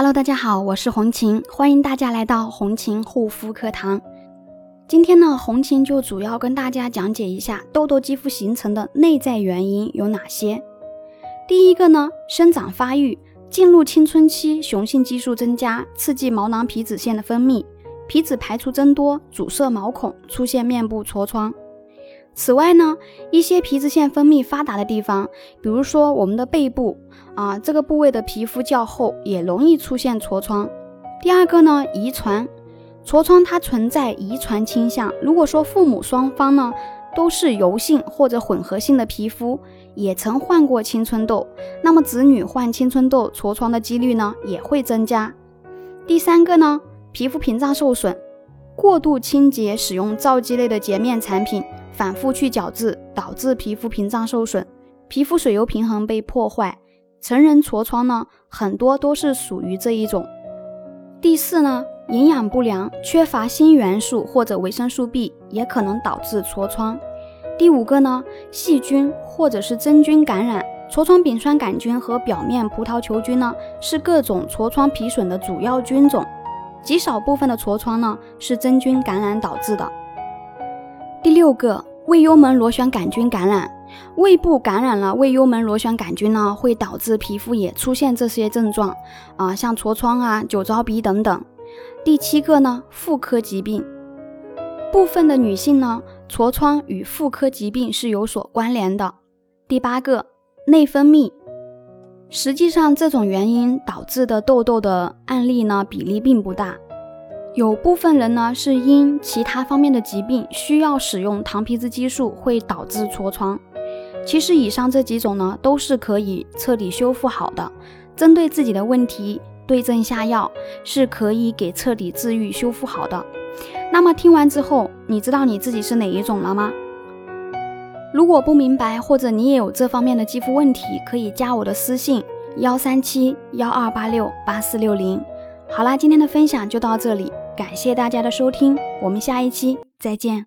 Hello，大家好，我是红琴，欢迎大家来到红琴护肤课堂。今天呢，红琴就主要跟大家讲解一下痘痘肌肤形成的内在原因有哪些。第一个呢，生长发育，进入青春期，雄性激素增加，刺激毛囊皮脂腺的分泌，皮脂排出增多，阻塞毛孔，出现面部痤疮。此外呢，一些皮脂腺分泌发达的地方，比如说我们的背部啊，这个部位的皮肤较厚，也容易出现痤疮。第二个呢，遗传痤疮它存在遗传倾向。如果说父母双方呢都是油性或者混合性的皮肤，也曾患过青春痘，那么子女患青春痘痤疮的几率呢也会增加。第三个呢，皮肤屏障受损，过度清洁使用皂基类的洁面产品。反复去角质，导致皮肤屏障受损，皮肤水油平衡被破坏。成人痤疮呢，很多都是属于这一种。第四呢，营养不良，缺乏锌元素或者维生素 B，也可能导致痤疮。第五个呢，细菌或者是真菌感染，痤疮丙酸杆菌和表面葡萄球菌呢，是各种痤疮皮损的主要菌种。极少部分的痤疮呢，是真菌感染导致的。第六个。胃幽门螺旋杆菌感染，胃部感染了胃幽门螺旋杆菌呢，会导致皮肤也出现这些症状啊，像痤疮啊、酒糟鼻等等。第七个呢，妇科疾病，部分的女性呢，痤疮与妇科疾病是有所关联的。第八个，内分泌，实际上这种原因导致的痘痘的案例呢，比例并不大。有部分人呢是因其他方面的疾病需要使用糖皮质激素，会导致痤疮。其实以上这几种呢都是可以彻底修复好的，针对自己的问题对症下药，是可以给彻底治愈修复好的。那么听完之后，你知道你自己是哪一种了吗？如果不明白或者你也有这方面的肌肤问题，可以加我的私信幺三七幺二八六八四六零。好啦，今天的分享就到这里。感谢大家的收听，我们下一期再见。